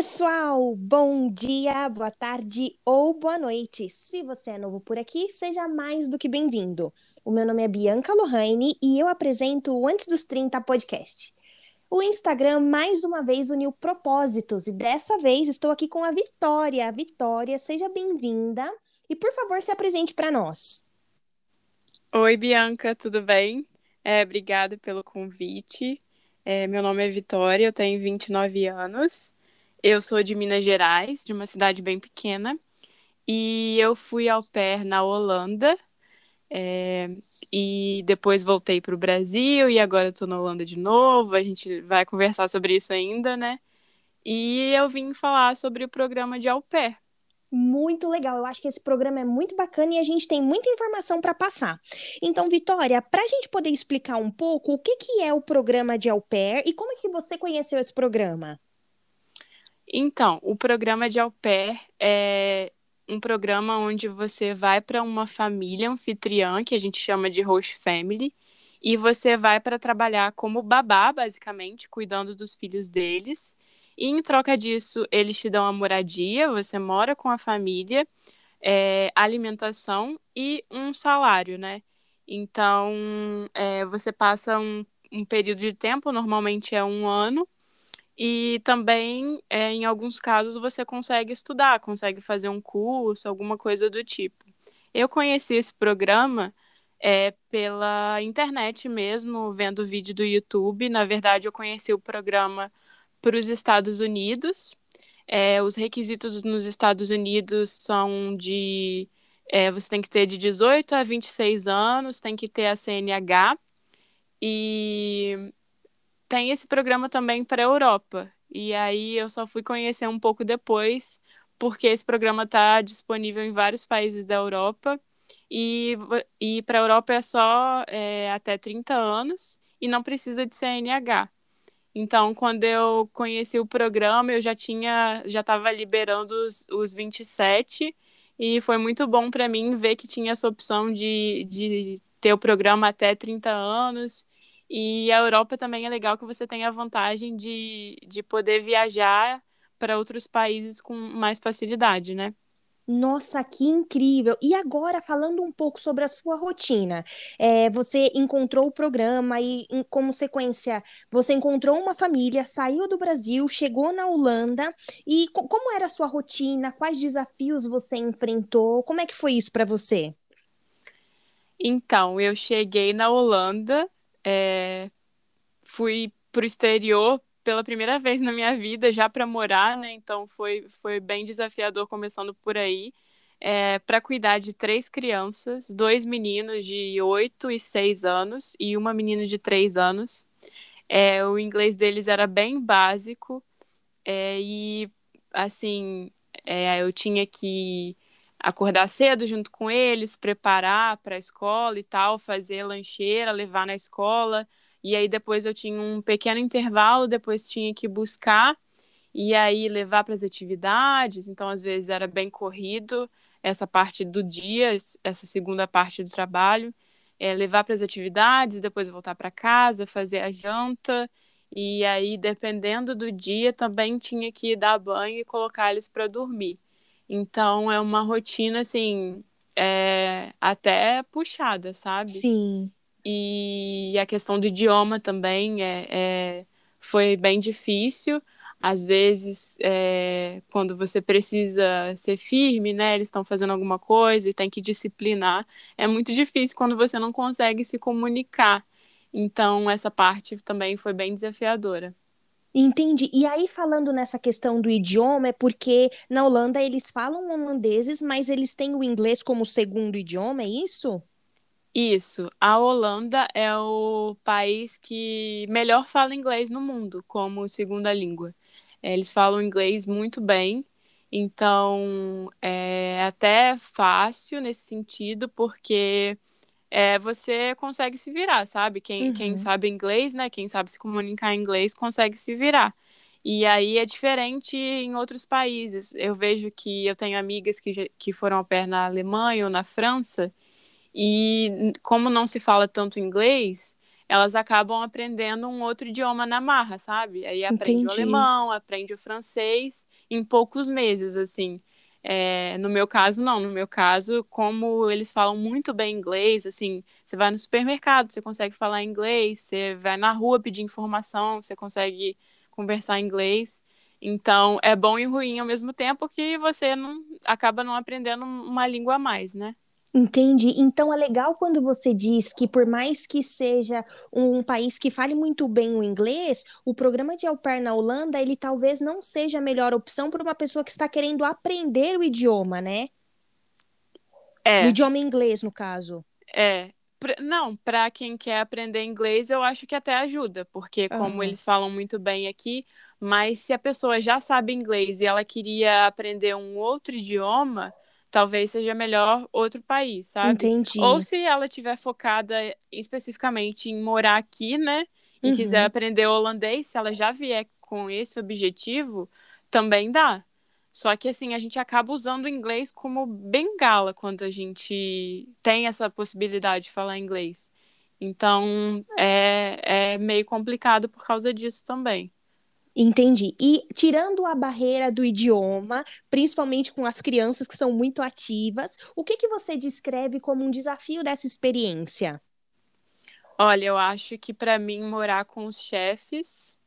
pessoal! Bom dia, boa tarde ou boa noite. Se você é novo por aqui, seja mais do que bem-vindo. O meu nome é Bianca Lohane e eu apresento o Antes dos 30 podcast. O Instagram mais uma vez uniu propósitos e dessa vez estou aqui com a Vitória. Vitória, seja bem-vinda e por favor se apresente para nós. Oi, Bianca, tudo bem? É, obrigada pelo convite. É, meu nome é Vitória, eu tenho 29 anos. Eu sou de Minas Gerais, de uma cidade bem pequena. E eu fui ao pair na Holanda. É, e depois voltei para o Brasil e agora estou na Holanda de novo. A gente vai conversar sobre isso ainda, né? E eu vim falar sobre o programa de au pair. Muito legal, eu acho que esse programa é muito bacana e a gente tem muita informação para passar. Então, Vitória, para a gente poder explicar um pouco o que, que é o programa de au pair e como é que você conheceu esse programa? Então, o programa de au pair é um programa onde você vai para uma família anfitriã, que a gente chama de host family, e você vai para trabalhar como babá, basicamente, cuidando dos filhos deles. E em troca disso, eles te dão a moradia, você mora com a família, é, alimentação e um salário, né? Então, é, você passa um, um período de tempo, normalmente é um ano, e também, é, em alguns casos, você consegue estudar, consegue fazer um curso, alguma coisa do tipo. Eu conheci esse programa é, pela internet mesmo, vendo vídeo do YouTube. Na verdade, eu conheci o programa para os Estados Unidos. É, os requisitos nos Estados Unidos são de. É, você tem que ter de 18 a 26 anos, tem que ter a CNH. E tem esse programa também para a Europa. E aí eu só fui conhecer um pouco depois, porque esse programa está disponível em vários países da Europa. E, e para a Europa é só é, até 30 anos e não precisa de CNH. Então, quando eu conheci o programa, eu já tinha, já estava liberando os, os 27 e foi muito bom para mim ver que tinha essa opção de, de ter o programa até 30 anos e a Europa também é legal que você tem a vantagem de, de poder viajar para outros países com mais facilidade, né? Nossa, que incrível! E agora, falando um pouco sobre a sua rotina, é, você encontrou o programa e, em, como sequência, você encontrou uma família, saiu do Brasil, chegou na Holanda. E co como era a sua rotina? Quais desafios você enfrentou? Como é que foi isso para você? Então, eu cheguei na Holanda é, fui para o exterior pela primeira vez na minha vida, já para morar, né? Então foi, foi bem desafiador começando por aí. É, para cuidar de três crianças, dois meninos de 8 e 6 anos e uma menina de 3 anos. É, o inglês deles era bem básico é, e, assim, é, eu tinha que acordar cedo junto com eles, preparar para a escola e tal, fazer lancheira, levar na escola. E aí depois eu tinha um pequeno intervalo, depois tinha que buscar e aí levar para as atividades. Então às vezes era bem corrido essa parte do dia, essa segunda parte do trabalho, é, levar para as atividades, depois voltar para casa, fazer a janta. E aí, dependendo do dia, também tinha que dar banho e colocar eles para dormir. Então é uma rotina assim, é, até puxada, sabe? Sim. E a questão do idioma também é, é foi bem difícil. Às vezes, é, quando você precisa ser firme, né? Eles estão fazendo alguma coisa e tem que disciplinar. É muito difícil quando você não consegue se comunicar. Então, essa parte também foi bem desafiadora. Entendi. E aí, falando nessa questão do idioma, é porque na Holanda eles falam holandeses, mas eles têm o inglês como segundo idioma, é isso? Isso. A Holanda é o país que melhor fala inglês no mundo como segunda língua. É, eles falam inglês muito bem, então é até fácil nesse sentido, porque é, você consegue se virar, sabe? Quem, uhum. quem sabe inglês, né? Quem sabe se comunicar em inglês consegue se virar. E aí é diferente em outros países. Eu vejo que eu tenho amigas que, que foram ao pé na Alemanha ou na França, e como não se fala tanto inglês, elas acabam aprendendo um outro idioma na marra, sabe? Aí aprende Entendi. o alemão, aprende o francês em poucos meses, assim. É, no meu caso, não. No meu caso, como eles falam muito bem inglês, assim, você vai no supermercado, você consegue falar inglês, você vai na rua pedir informação, você consegue conversar inglês. Então, é bom e ruim ao mesmo tempo que você não acaba não aprendendo uma língua a mais, né? Entendi. Então é legal quando você diz que, por mais que seja um país que fale muito bem o inglês, o programa de au pair na Holanda, ele talvez não seja a melhor opção para uma pessoa que está querendo aprender o idioma, né? É. O idioma inglês, no caso. É. Não, para quem quer aprender inglês, eu acho que até ajuda, porque como uhum. eles falam muito bem aqui, mas se a pessoa já sabe inglês e ela queria aprender um outro idioma, talvez seja melhor outro país, sabe? Entendi. Ou se ela tiver focada especificamente em morar aqui, né? E uhum. quiser aprender holandês, se ela já vier com esse objetivo, também dá. Só que assim, a gente acaba usando o inglês como bengala quando a gente tem essa possibilidade de falar inglês. Então, é, é meio complicado por causa disso também. Entendi. E tirando a barreira do idioma, principalmente com as crianças que são muito ativas, o que, que você descreve como um desafio dessa experiência? Olha, eu acho que para mim morar com os chefes,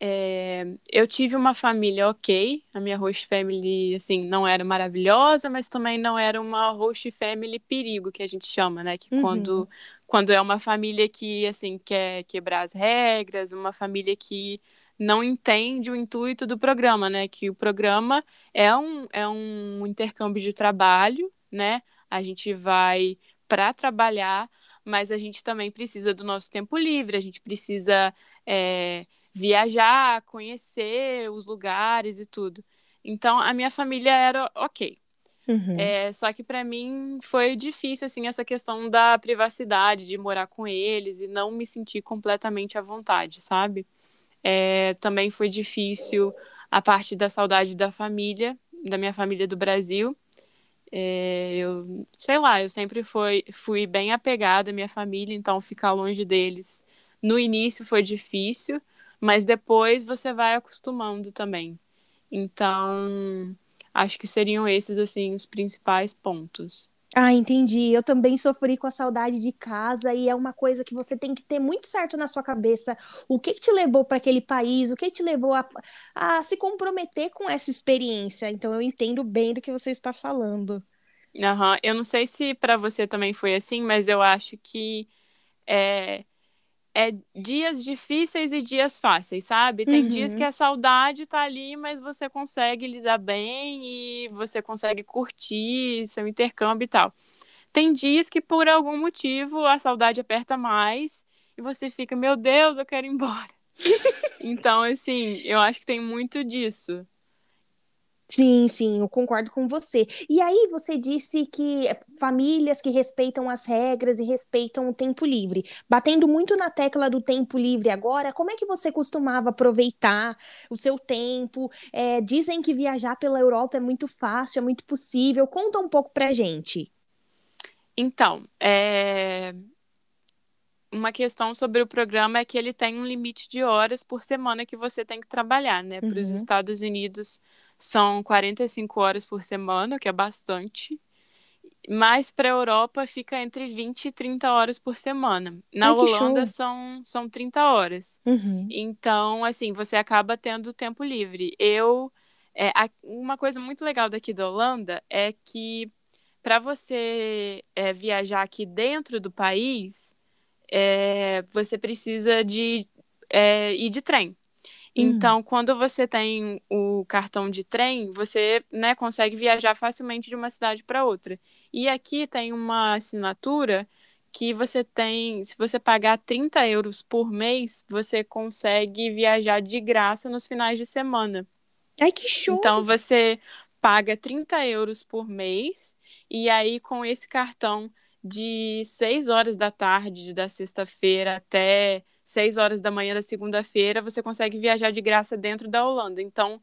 é... eu tive uma família ok. A minha host family, assim, não era maravilhosa, mas também não era uma host family perigo que a gente chama, né? Que uhum. quando quando é uma família que assim quer quebrar as regras, uma família que não entende o intuito do programa, né? Que o programa é um, é um intercâmbio de trabalho, né? A gente vai para trabalhar, mas a gente também precisa do nosso tempo livre, a gente precisa é, viajar, conhecer os lugares e tudo. Então, a minha família era ok. Uhum. É, só que para mim foi difícil assim essa questão da privacidade, de morar com eles e não me sentir completamente à vontade, sabe? É, também foi difícil a parte da saudade da família, da minha família do Brasil. É, eu, sei lá, eu sempre fui, fui bem apegada à minha família, então ficar longe deles no início foi difícil, mas depois você vai acostumando também. Então, acho que seriam esses assim os principais pontos. Ah, entendi. Eu também sofri com a saudade de casa e é uma coisa que você tem que ter muito certo na sua cabeça. O que, que te levou para aquele país? O que, te levou a, a se comprometer com essa experiência? Então eu entendo bem do que você está falando. Uhum. Eu não sei se para você também foi assim, mas eu acho que é, é dias difíceis e dias fáceis, sabe? Tem uhum. dias que a saudade tá ali, mas você consegue lidar bem e você consegue curtir seu intercâmbio e tal. Tem dias que por algum motivo a saudade aperta mais e você fica, meu Deus, eu quero ir embora. então, assim, eu acho que tem muito disso. Sim, sim, eu concordo com você. E aí você disse que famílias que respeitam as regras e respeitam o tempo livre. Batendo muito na tecla do tempo livre agora, como é que você costumava aproveitar o seu tempo? É, dizem que viajar pela Europa é muito fácil, é muito possível. Conta um pouco pra gente. Então, é... uma questão sobre o programa é que ele tem um limite de horas por semana que você tem que trabalhar, né? Para os uhum. Estados Unidos são 45 horas por semana, que é bastante. Mas para a Europa fica entre 20 e 30 horas por semana. Na Ai, Holanda são, são 30 horas. Uhum. Então, assim, você acaba tendo tempo livre. Eu. É, uma coisa muito legal daqui da Holanda é que para você é, viajar aqui dentro do país, é, você precisa de é, ir de trem. Hum. Então, quando você tem o cartão de trem, você né, consegue viajar facilmente de uma cidade para outra. E aqui tem uma assinatura que você tem, se você pagar 30 euros por mês, você consegue viajar de graça nos finais de semana. Ai, que show! Então, você paga 30 euros por mês, e aí com esse cartão de 6 horas da tarde da sexta-feira até 6 horas da manhã da segunda-feira, você consegue viajar de graça dentro da Holanda. Então,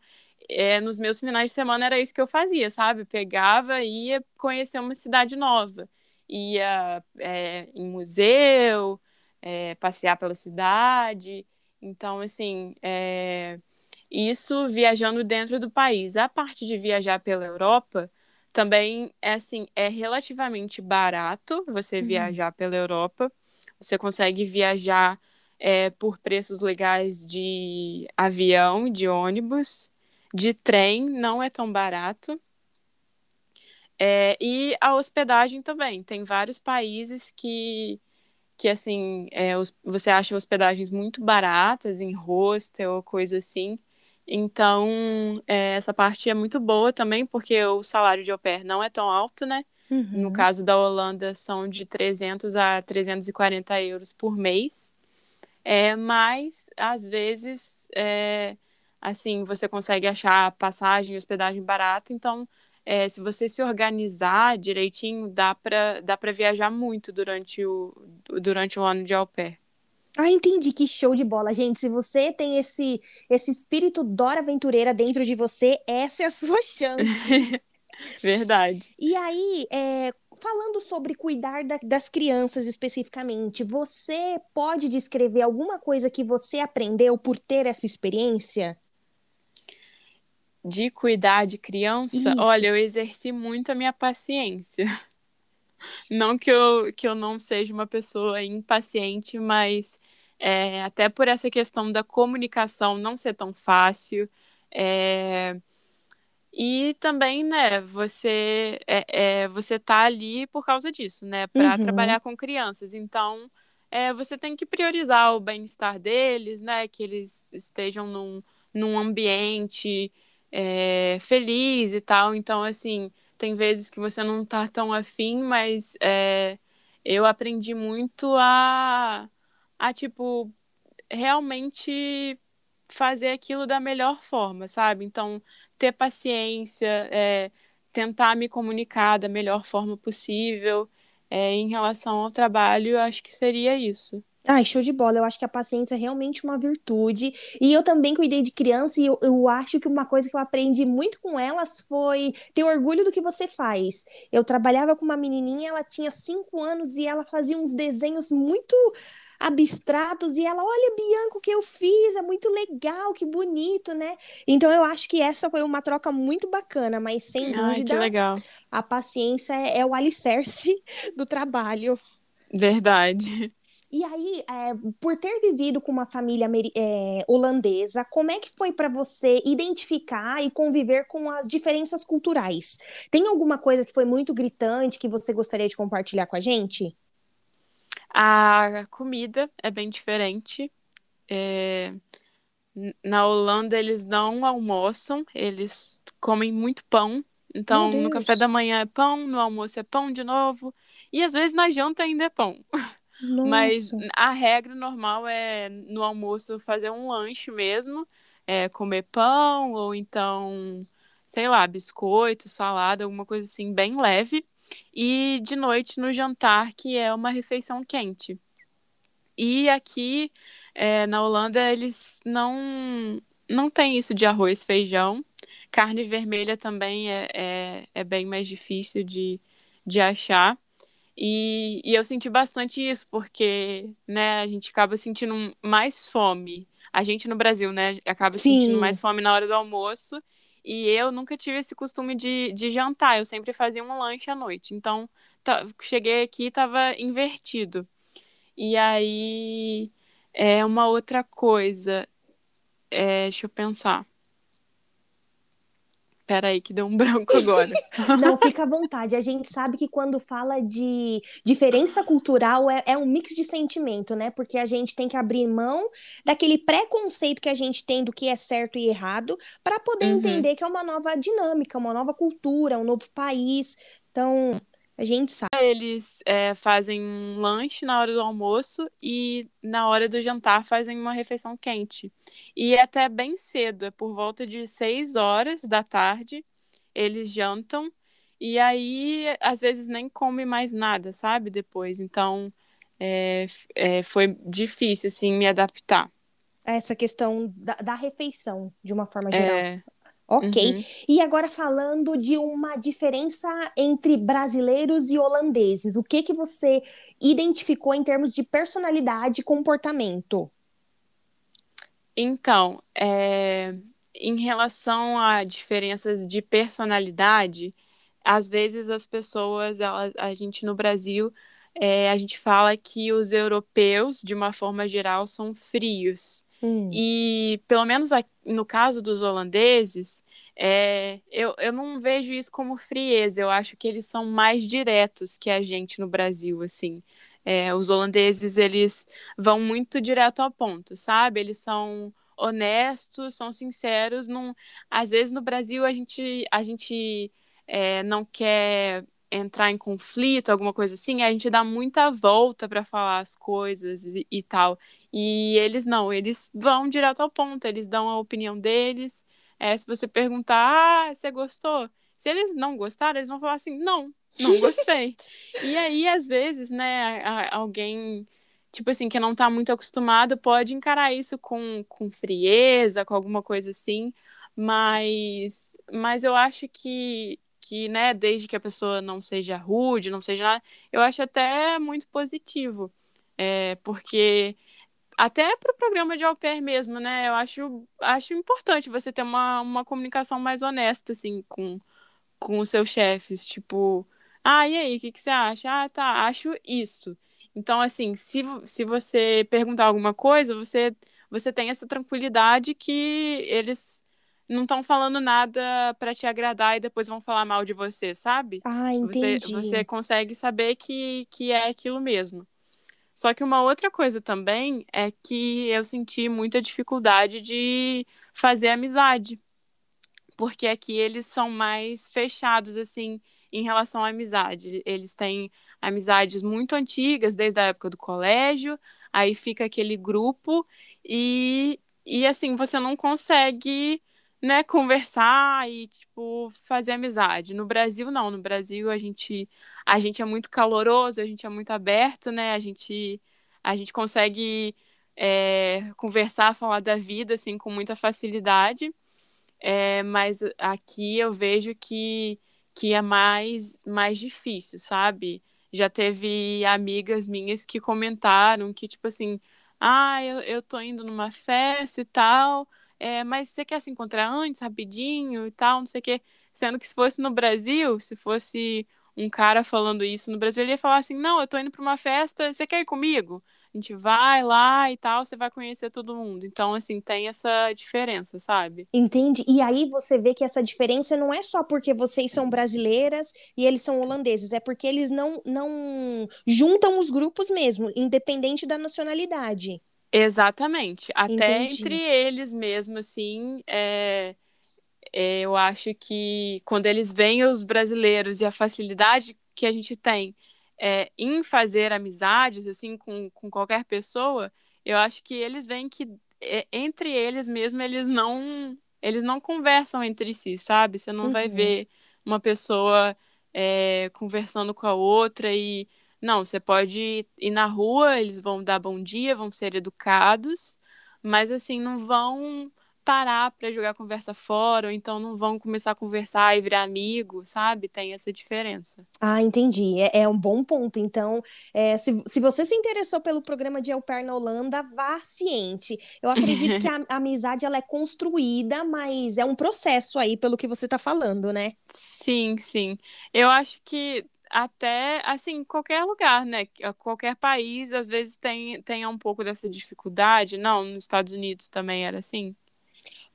é, nos meus finais de semana era isso que eu fazia, sabe? Pegava e ia conhecer uma cidade nova. Ia é, em museu, é, passear pela cidade. Então, assim, isso viajando dentro do país. A parte de viajar pela Europa também é assim, é relativamente barato você uhum. viajar pela Europa. Você consegue viajar é, por preços legais de avião, de ônibus, de trem, não é tão barato. É, e a hospedagem também. Tem vários países que, que assim, é, os, você acha hospedagens muito baratas em hostel ou coisa assim. Então, é, essa parte é muito boa também, porque o salário de au pair não é tão alto, né? Uhum. No caso da Holanda, são de 300 a 340 euros por mês. É, mas, às vezes, é, assim, você consegue achar passagem e hospedagem barata. Então, é, se você se organizar direitinho, dá para dá viajar muito durante o, durante o ano de au pair. Ah, entendi, que show de bola, gente. Se você tem esse esse espírito Dora Aventureira dentro de você, essa é a sua chance. Verdade. E aí, é, falando sobre cuidar da, das crianças especificamente, você pode descrever alguma coisa que você aprendeu por ter essa experiência? De cuidar de criança? Isso. Olha, eu exerci muito a minha paciência. Não que eu, que eu não seja uma pessoa impaciente, mas é, até por essa questão da comunicação não ser tão fácil. É, e também, né, você é, é, você tá ali por causa disso, né, para uhum. trabalhar com crianças. Então, é, você tem que priorizar o bem-estar deles, né, que eles estejam num, num ambiente é, feliz e tal. Então, assim, tem vezes que você não tá tão afim, mas é, eu aprendi muito a, a, tipo, realmente fazer aquilo da melhor forma, sabe? Então, ter paciência, é, tentar me comunicar da melhor forma possível. É, em relação ao trabalho, acho que seria isso. Ai, show de bola. Eu acho que a paciência é realmente uma virtude. E eu também cuidei de criança e eu, eu, acho que uma coisa que eu aprendi muito com elas foi ter orgulho do que você faz. Eu trabalhava com uma menininha, ela tinha cinco anos e ela fazia uns desenhos muito abstratos e ela, olha, Bianca, o que eu fiz, é muito legal, que bonito, né? Então eu acho que essa foi uma troca muito bacana, mas sem Ai, dúvida, a paciência é, é o alicerce do trabalho. Verdade. E aí, é, por ter vivido com uma família é, holandesa, como é que foi para você identificar e conviver com as diferenças culturais? Tem alguma coisa que foi muito gritante que você gostaria de compartilhar com a gente? A comida é bem diferente. É... Na Holanda, eles não almoçam, eles comem muito pão. Então, no café da manhã é pão, no almoço é pão de novo. E às vezes na janta ainda é pão. Nossa. Mas a regra normal é no almoço fazer um lanche mesmo, é, comer pão ou então, sei lá, biscoito, salada, alguma coisa assim bem leve. E de noite no jantar, que é uma refeição quente. E aqui é, na Holanda eles não não tem isso de arroz, feijão. Carne vermelha também é, é, é bem mais difícil de, de achar. E, e eu senti bastante isso, porque né, a gente acaba sentindo mais fome. A gente no Brasil, né, acaba Sim. sentindo mais fome na hora do almoço. E eu nunca tive esse costume de, de jantar, eu sempre fazia um lanche à noite. Então, cheguei aqui e estava invertido. E aí, é uma outra coisa. É, deixa eu pensar. Peraí, que deu um branco agora. Não, fica à vontade. A gente sabe que quando fala de diferença cultural é, é, um mix de sentimento, né? Porque a gente tem que abrir mão daquele preconceito que a gente tem do que é certo e errado para poder uhum. entender que é uma nova dinâmica, uma nova cultura, um novo país. Então, a gente sabe. Eles é, fazem um lanche na hora do almoço e na hora do jantar fazem uma refeição quente. E é até bem cedo, é por volta de 6 horas da tarde, eles jantam e aí às vezes nem come mais nada, sabe? Depois. Então é, é, foi difícil assim me adaptar. Essa questão da, da refeição, de uma forma geral. Ok. Uhum. E agora falando de uma diferença entre brasileiros e holandeses, o que que você identificou em termos de personalidade e comportamento? Então, é... em relação a diferenças de personalidade, às vezes as pessoas, elas, a gente no Brasil, é, a gente fala que os europeus, de uma forma geral, são frios. Hum. E, pelo menos no caso dos holandeses, é, eu, eu não vejo isso como frieza, eu acho que eles são mais diretos que a gente no Brasil, assim. É, os holandeses, eles vão muito direto ao ponto, sabe? Eles são honestos, são sinceros. Num... Às vezes no Brasil a gente, a gente é, não quer entrar em conflito, alguma coisa assim, a gente dá muita volta para falar as coisas e, e, tal. E eles não, eles vão direto ao ponto, eles dão a opinião deles. É, se você perguntar, ah, você gostou? Se eles não gostaram, eles vão falar assim, não, não gostei. e aí, às vezes, né, alguém, tipo assim, que não tá muito acostumado, pode encarar isso com, com frieza, com alguma coisa assim. Mas, mas eu acho que que, né, desde que a pessoa não seja rude, não seja nada, eu acho até muito positivo. É, porque até para o programa de au pair mesmo, né? Eu acho, acho importante você ter uma, uma comunicação mais honesta, assim, com, com os seus chefes. Tipo, ah, e aí, o que, que você acha? Ah, tá, acho isso. Então, assim, se, se você perguntar alguma coisa, você, você tem essa tranquilidade que eles não estão falando nada para te agradar e depois vão falar mal de você, sabe? Ah, entendi. Você, você consegue saber que, que é aquilo mesmo. Só que uma outra coisa também é que eu senti muita dificuldade de fazer amizade. Porque aqui eles são mais fechados, assim, em relação à amizade. Eles têm amizades muito antigas, desde a época do colégio, aí fica aquele grupo e, e assim, você não consegue né, conversar e, tipo, fazer amizade. No Brasil, não. No Brasil, a gente, a gente é muito caloroso, a gente é muito aberto, né? A gente, a gente consegue é, conversar, falar da vida, assim, com muita facilidade. É, mas aqui eu vejo que, que é mais, mais difícil, sabe? Já teve amigas minhas que comentaram que, tipo assim, ah, eu, eu tô indo numa festa e tal é, mas você quer se encontrar antes, rapidinho e tal, não sei o quê. Sendo que se fosse no Brasil, se fosse um cara falando isso no Brasil, ele ia falar assim: não, eu tô indo pra uma festa, você quer ir comigo? A gente vai lá e tal, você vai conhecer todo mundo. Então, assim, tem essa diferença, sabe? Entende? E aí você vê que essa diferença não é só porque vocês são brasileiras e eles são holandeses, é porque eles não, não juntam os grupos mesmo, independente da nacionalidade. Exatamente. Até Entendi. entre eles mesmo, assim, é, é, eu acho que quando eles veem os brasileiros e a facilidade que a gente tem é, em fazer amizades, assim, com, com qualquer pessoa, eu acho que eles veem que é, entre eles mesmo, eles não eles não conversam entre si, sabe? Você não uhum. vai ver uma pessoa é, conversando com a outra e não, você pode ir na rua, eles vão dar bom dia, vão ser educados, mas assim, não vão parar para jogar conversa fora, ou então não vão começar a conversar e virar amigo, sabe? Tem essa diferença. Ah, entendi. É, é um bom ponto. Então, é, se, se você se interessou pelo programa de El Pair na Holanda, vá ciente. Eu acredito que a, a amizade ela é construída, mas é um processo aí, pelo que você está falando, né? Sim, sim. Eu acho que até, assim, qualquer lugar, né? Qualquer país, às vezes, tem, tem um pouco dessa dificuldade. Não, nos Estados Unidos também era assim?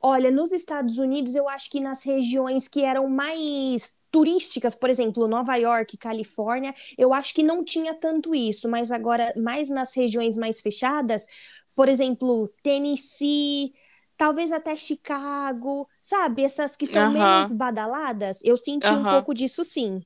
Olha, nos Estados Unidos, eu acho que nas regiões que eram mais turísticas, por exemplo, Nova York, Califórnia, eu acho que não tinha tanto isso, mas agora, mais nas regiões mais fechadas, por exemplo, Tennessee, talvez até Chicago, sabe? Essas que são menos badaladas, eu senti um pouco disso sim.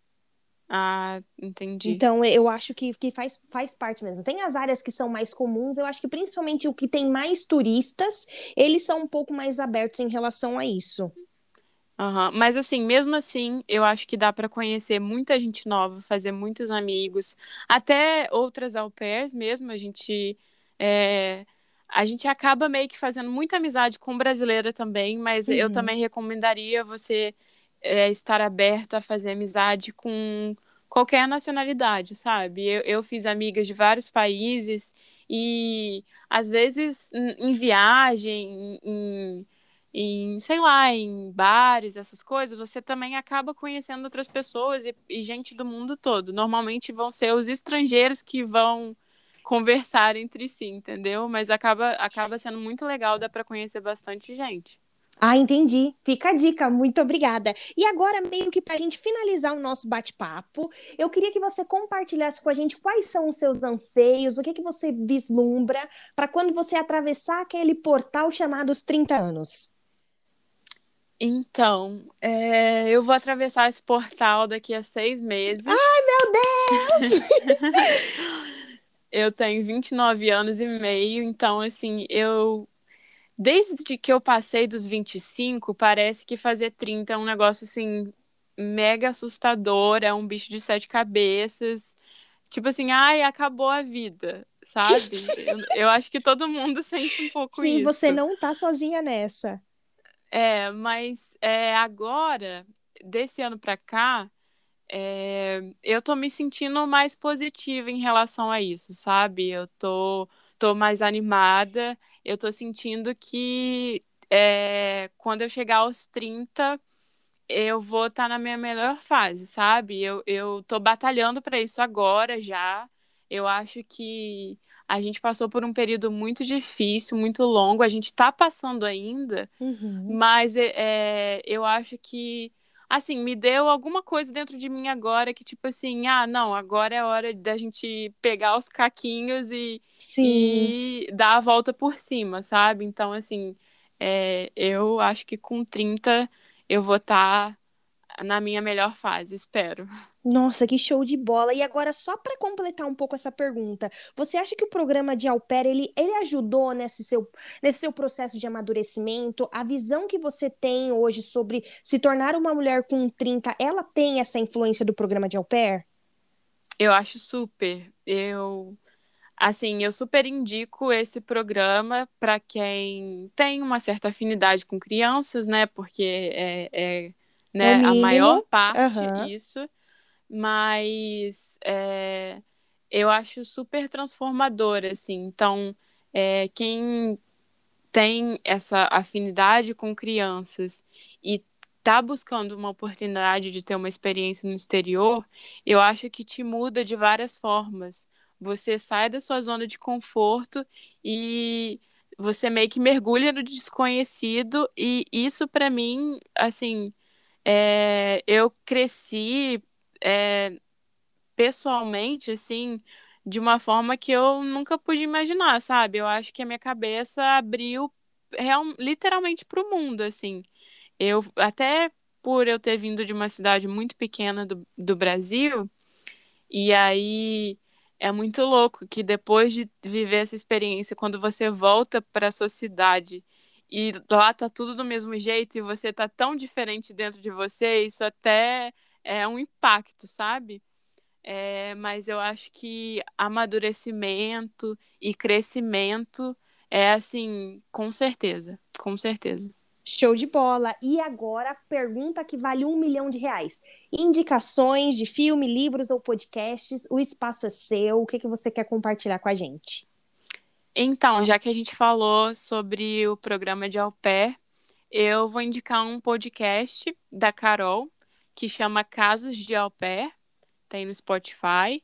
Ah, entendi. Então, eu acho que, que faz, faz parte mesmo. Tem as áreas que são mais comuns, eu acho que principalmente o que tem mais turistas, eles são um pouco mais abertos em relação a isso. Uhum. Mas assim, mesmo assim, eu acho que dá para conhecer muita gente nova, fazer muitos amigos, até outras au pairs mesmo, a gente é, a gente acaba meio que fazendo muita amizade com brasileira também, mas uhum. eu também recomendaria você é, estar aberto a fazer amizade com qualquer nacionalidade, sabe? Eu, eu fiz amigas de vários países e às vezes em viagem, em, em, sei lá, em bares, essas coisas, você também acaba conhecendo outras pessoas e, e gente do mundo todo. Normalmente vão ser os estrangeiros que vão conversar entre si, entendeu? Mas acaba, acaba sendo muito legal, dá para conhecer bastante gente. Ah, entendi. Fica a dica, muito obrigada. E agora, meio que para a gente finalizar o nosso bate-papo, eu queria que você compartilhasse com a gente quais são os seus anseios, o que, que você vislumbra para quando você atravessar aquele portal chamado os 30 anos. Então, é, eu vou atravessar esse portal daqui a seis meses. Ai, meu Deus! eu tenho 29 anos e meio, então, assim, eu. Desde que eu passei dos 25, parece que fazer 30 é um negócio, assim, mega assustador, é um bicho de sete cabeças. Tipo assim, ai, acabou a vida, sabe? eu, eu acho que todo mundo sente um pouco Sim, isso. Sim, você não tá sozinha nessa. É, mas é, agora, desse ano para cá, é, eu tô me sentindo mais positiva em relação a isso, sabe? Eu tô, tô mais animada, eu tô sentindo que é, quando eu chegar aos 30, eu vou estar tá na minha melhor fase, sabe? Eu, eu tô batalhando para isso agora já. Eu acho que a gente passou por um período muito difícil, muito longo. A gente está passando ainda, uhum. mas é, é, eu acho que, assim, me deu alguma coisa dentro de mim agora que, tipo assim, ah, não, agora é hora da gente pegar os caquinhos e, e dar a volta por cima, sabe? Então, assim, é, eu acho que com 30 eu vou estar. Tá na minha melhor fase, espero. Nossa, que show de bola! E agora, só para completar um pouco essa pergunta, você acha que o programa de Alper ele, ele ajudou nesse seu, nesse seu processo de amadurecimento? A visão que você tem hoje sobre se tornar uma mulher com 30, ela tem essa influência do programa de Alper? Eu acho super. Eu assim, eu super indico esse programa para quem tem uma certa afinidade com crianças, né? Porque é, é né? a maior parte uhum. isso, mas é, eu acho super transformador, assim. Então, é, quem tem essa afinidade com crianças e tá buscando uma oportunidade de ter uma experiência no exterior, eu acho que te muda de várias formas. Você sai da sua zona de conforto e você meio que mergulha no desconhecido e isso para mim, assim, é, eu cresci é, pessoalmente, assim, de uma forma que eu nunca pude imaginar, sabe? Eu acho que a minha cabeça abriu real, literalmente para o mundo, assim. Eu, até por eu ter vindo de uma cidade muito pequena do, do Brasil, e aí é muito louco que depois de viver essa experiência, quando você volta para a sua cidade e lá tá tudo do mesmo jeito e você tá tão diferente dentro de você, isso até é um impacto, sabe? É, mas eu acho que amadurecimento e crescimento é assim, com certeza, com certeza. Show de bola! E agora pergunta que vale um milhão de reais. Indicações de filme, livros ou podcasts, o espaço é seu, o que, que você quer compartilhar com a gente? Então, já que a gente falou sobre o programa de au pair, eu vou indicar um podcast da Carol, que chama Casos de Au Pair, tem no Spotify.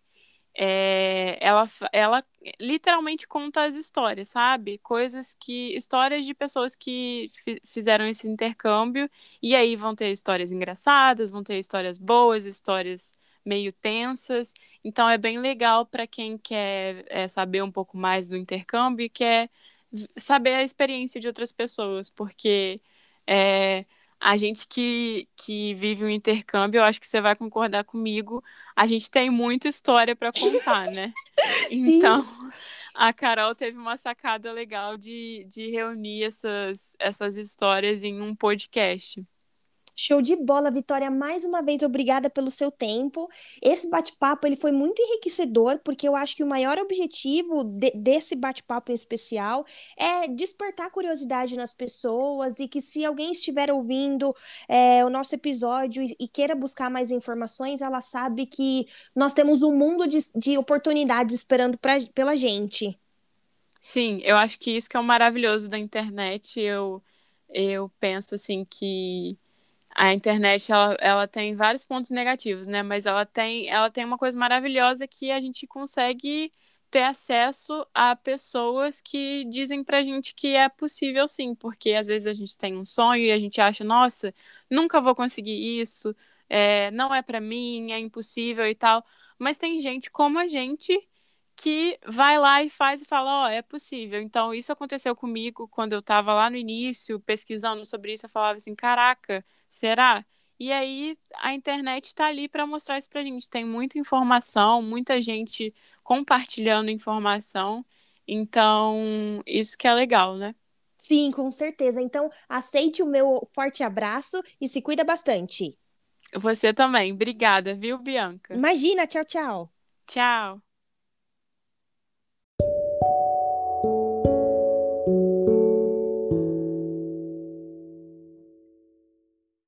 É, ela, ela literalmente conta as histórias, sabe? Coisas que. Histórias de pessoas que fizeram esse intercâmbio. E aí vão ter histórias engraçadas, vão ter histórias boas, histórias meio tensas. Então é bem legal para quem quer é, saber um pouco mais do intercâmbio e quer saber a experiência de outras pessoas, porque é, a gente que, que vive um intercâmbio, eu acho que você vai concordar comigo, a gente tem muita história para contar, né? então, a Carol teve uma sacada legal de, de reunir essas, essas histórias em um podcast. Show de bola, Vitória. Mais uma vez, obrigada pelo seu tempo. Esse bate-papo ele foi muito enriquecedor, porque eu acho que o maior objetivo de, desse bate-papo em especial é despertar curiosidade nas pessoas e que se alguém estiver ouvindo é, o nosso episódio e, e, queira buscar mais informações, ela sabe que nós temos um mundo de, de oportunidades esperando pra, pela gente. Sim, eu acho que isso que é o maravilhoso da internet. Eu, eu penso assim que a internet ela, ela tem vários pontos negativos, né? Mas ela tem, ela tem uma coisa maravilhosa que a gente consegue ter acesso a pessoas que dizem pra gente que é possível sim, porque às vezes a gente tem um sonho e a gente acha, nossa, nunca vou conseguir isso, é, não é para mim, é impossível e tal. Mas tem gente como a gente que vai lá e faz e fala, ó, oh, é possível. Então, isso aconteceu comigo quando eu estava lá no início, pesquisando sobre isso, eu falava assim, caraca, será? E aí a internet está ali para mostrar isso para a gente. Tem muita informação, muita gente compartilhando informação. Então, isso que é legal, né? Sim, com certeza. Então, aceite o meu forte abraço e se cuida bastante. Você também. Obrigada, viu, Bianca? Imagina, tchau, tchau. Tchau.